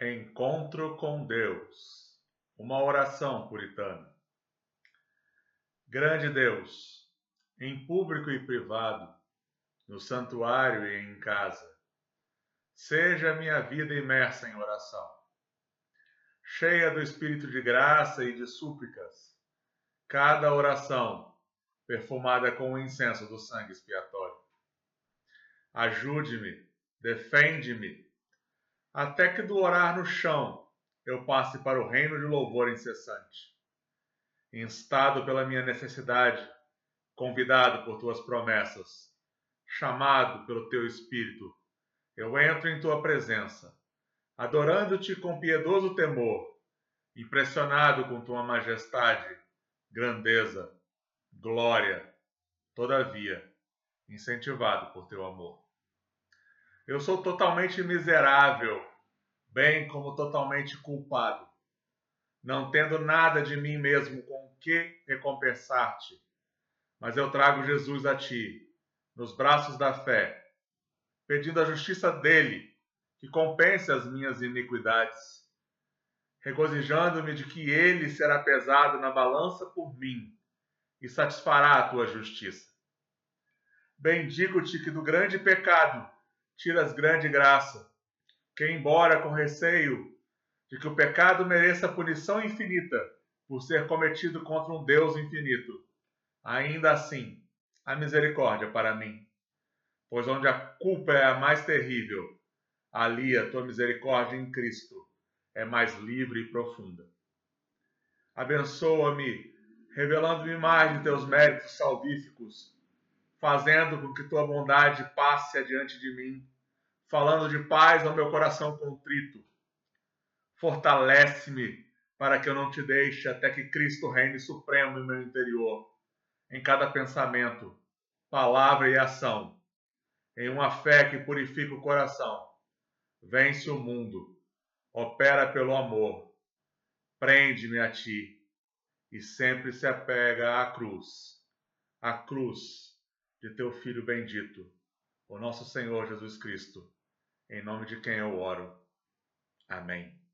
Encontro com Deus. Uma oração puritana. Grande Deus, em público e privado, no santuário e em casa, seja minha vida imersa em oração, cheia do espírito de graça e de súplicas, cada oração perfumada com o incenso do sangue expiatório. Ajude-me, defende-me, até que do orar no chão eu passe para o reino de louvor incessante. Instado pela minha necessidade, convidado por tuas promessas, chamado pelo teu espírito, eu entro em tua presença, adorando-te com piedoso temor, impressionado com tua majestade, grandeza, glória, todavia, incentivado por teu amor. Eu sou totalmente miserável, bem como totalmente culpado, não tendo nada de mim mesmo com que recompensar-te. Mas eu trago Jesus a ti, nos braços da fé, pedindo a justiça dele, que compense as minhas iniquidades, regozijando-me de que ele será pesado na balança por mim e satisfará a tua justiça. Bendigo-te que do grande pecado tiras grande graça, que, embora com receio de que o pecado mereça punição infinita por ser cometido contra um Deus infinito, ainda assim a misericórdia para mim. Pois onde a culpa é a mais terrível, ali a tua misericórdia em Cristo é mais livre e profunda. Abençoa-me, revelando-me mais de teus méritos salvíficos fazendo com que tua bondade passe adiante de mim, falando de paz ao meu coração contrito. Fortalece-me para que eu não te deixe até que Cristo reine supremo em meu interior, em cada pensamento, palavra e ação, em uma fé que purifica o coração, vence o mundo, opera pelo amor, prende-me a ti e sempre se apega à cruz, à cruz de teu Filho bendito, o nosso Senhor Jesus Cristo, em nome de quem eu oro. Amém.